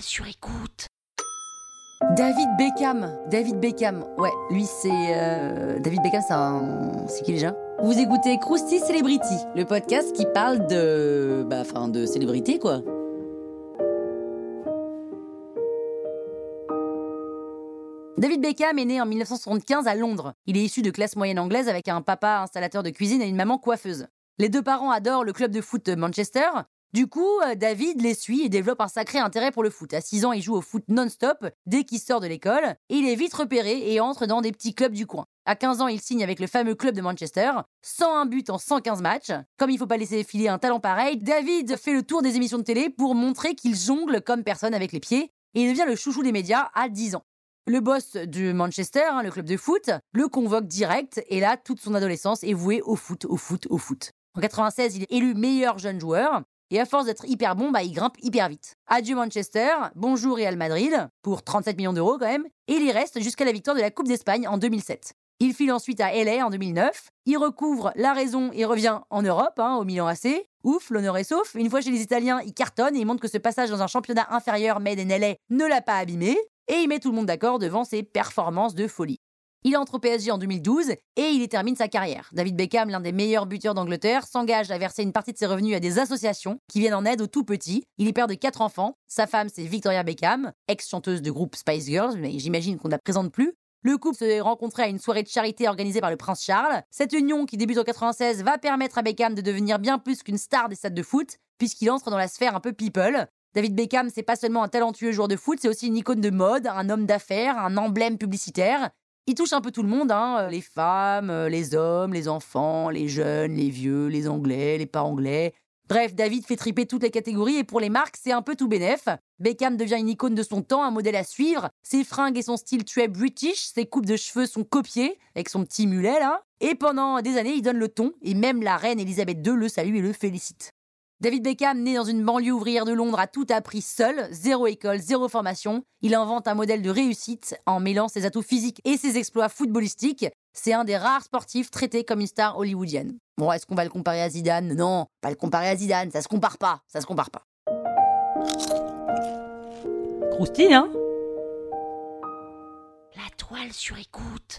sur écoute. David Beckham. David Beckham. Ouais, lui c'est. euh, David Beckham, c'est un. C'est qui déjà? Vous écoutez Krusty Celebrity, le podcast qui parle de. Bah, enfin, de célébrité quoi. David Beckham est né en 1975 à Londres. Il est issu de classe moyenne anglaise avec un papa installateur de cuisine et une maman coiffeuse. Les deux parents adorent le club de foot Manchester. Du coup, euh, David les suit et développe un sacré intérêt pour le foot. À 6 ans, il joue au foot non-stop dès qu'il sort de l'école et il est vite repéré et entre dans des petits clubs du coin. À 15 ans, il signe avec le fameux club de Manchester, 101 buts en 115 matchs. Comme il faut pas laisser filer un talent pareil, David fait le tour des émissions de télé pour montrer qu'il jongle comme personne avec les pieds et il devient le chouchou des médias à 10 ans. Le boss du Manchester, hein, le club de foot, le convoque direct et là, toute son adolescence est vouée au foot, au foot, au foot. En 96, il est élu meilleur jeune joueur et à force d'être hyper bon, bah, il grimpe hyper vite. Adieu Manchester, bonjour Real Madrid, pour 37 millions d'euros quand même, et il y reste jusqu'à la victoire de la Coupe d'Espagne en 2007. Il file ensuite à LA en 2009, il recouvre la raison et revient en Europe, hein, au Milan AC. Ouf, l'honneur est sauf. Une fois chez les Italiens, il cartonne et il montre que ce passage dans un championnat inférieur made in LA ne l'a pas abîmé, et il met tout le monde d'accord devant ses performances de folie. Il entre au PSG en 2012 et il y termine sa carrière. David Beckham, l'un des meilleurs buteurs d'Angleterre, s'engage à verser une partie de ses revenus à des associations qui viennent en aide aux tout petits. Il est père de quatre enfants. Sa femme, c'est Victoria Beckham, ex-chanteuse de groupe Spice Girls, mais j'imagine qu'on ne la présente plus. Le couple s'est rencontré à une soirée de charité organisée par le prince Charles. Cette union, qui débute en 96, va permettre à Beckham de devenir bien plus qu'une star des stades de foot, puisqu'il entre dans la sphère un peu people. David Beckham, c'est pas seulement un talentueux joueur de foot, c'est aussi une icône de mode, un homme d'affaires, un emblème publicitaire. Il touche un peu tout le monde, hein, les femmes, euh, les hommes, les enfants, les jeunes, les vieux, les anglais, les pas anglais. Bref, David fait triper toutes les catégories et pour les marques, c'est un peu tout bénef. Beckham devient une icône de son temps, un modèle à suivre. Ses fringues et son style très british, ses coupes de cheveux sont copiées, avec son petit mulet là. Et pendant des années, il donne le ton, et même la reine Elisabeth II le salue et le félicite. David Beckham, né dans une banlieue ouvrière de Londres, a tout appris seul, zéro école, zéro formation. Il invente un modèle de réussite en mêlant ses atouts physiques et ses exploits footballistiques. C'est un des rares sportifs traités comme une star hollywoodienne. Bon, est-ce qu'on va le comparer à Zidane? Non, pas le comparer à Zidane, ça se compare pas, ça se compare pas. Croustille, hein? La toile sur écoute.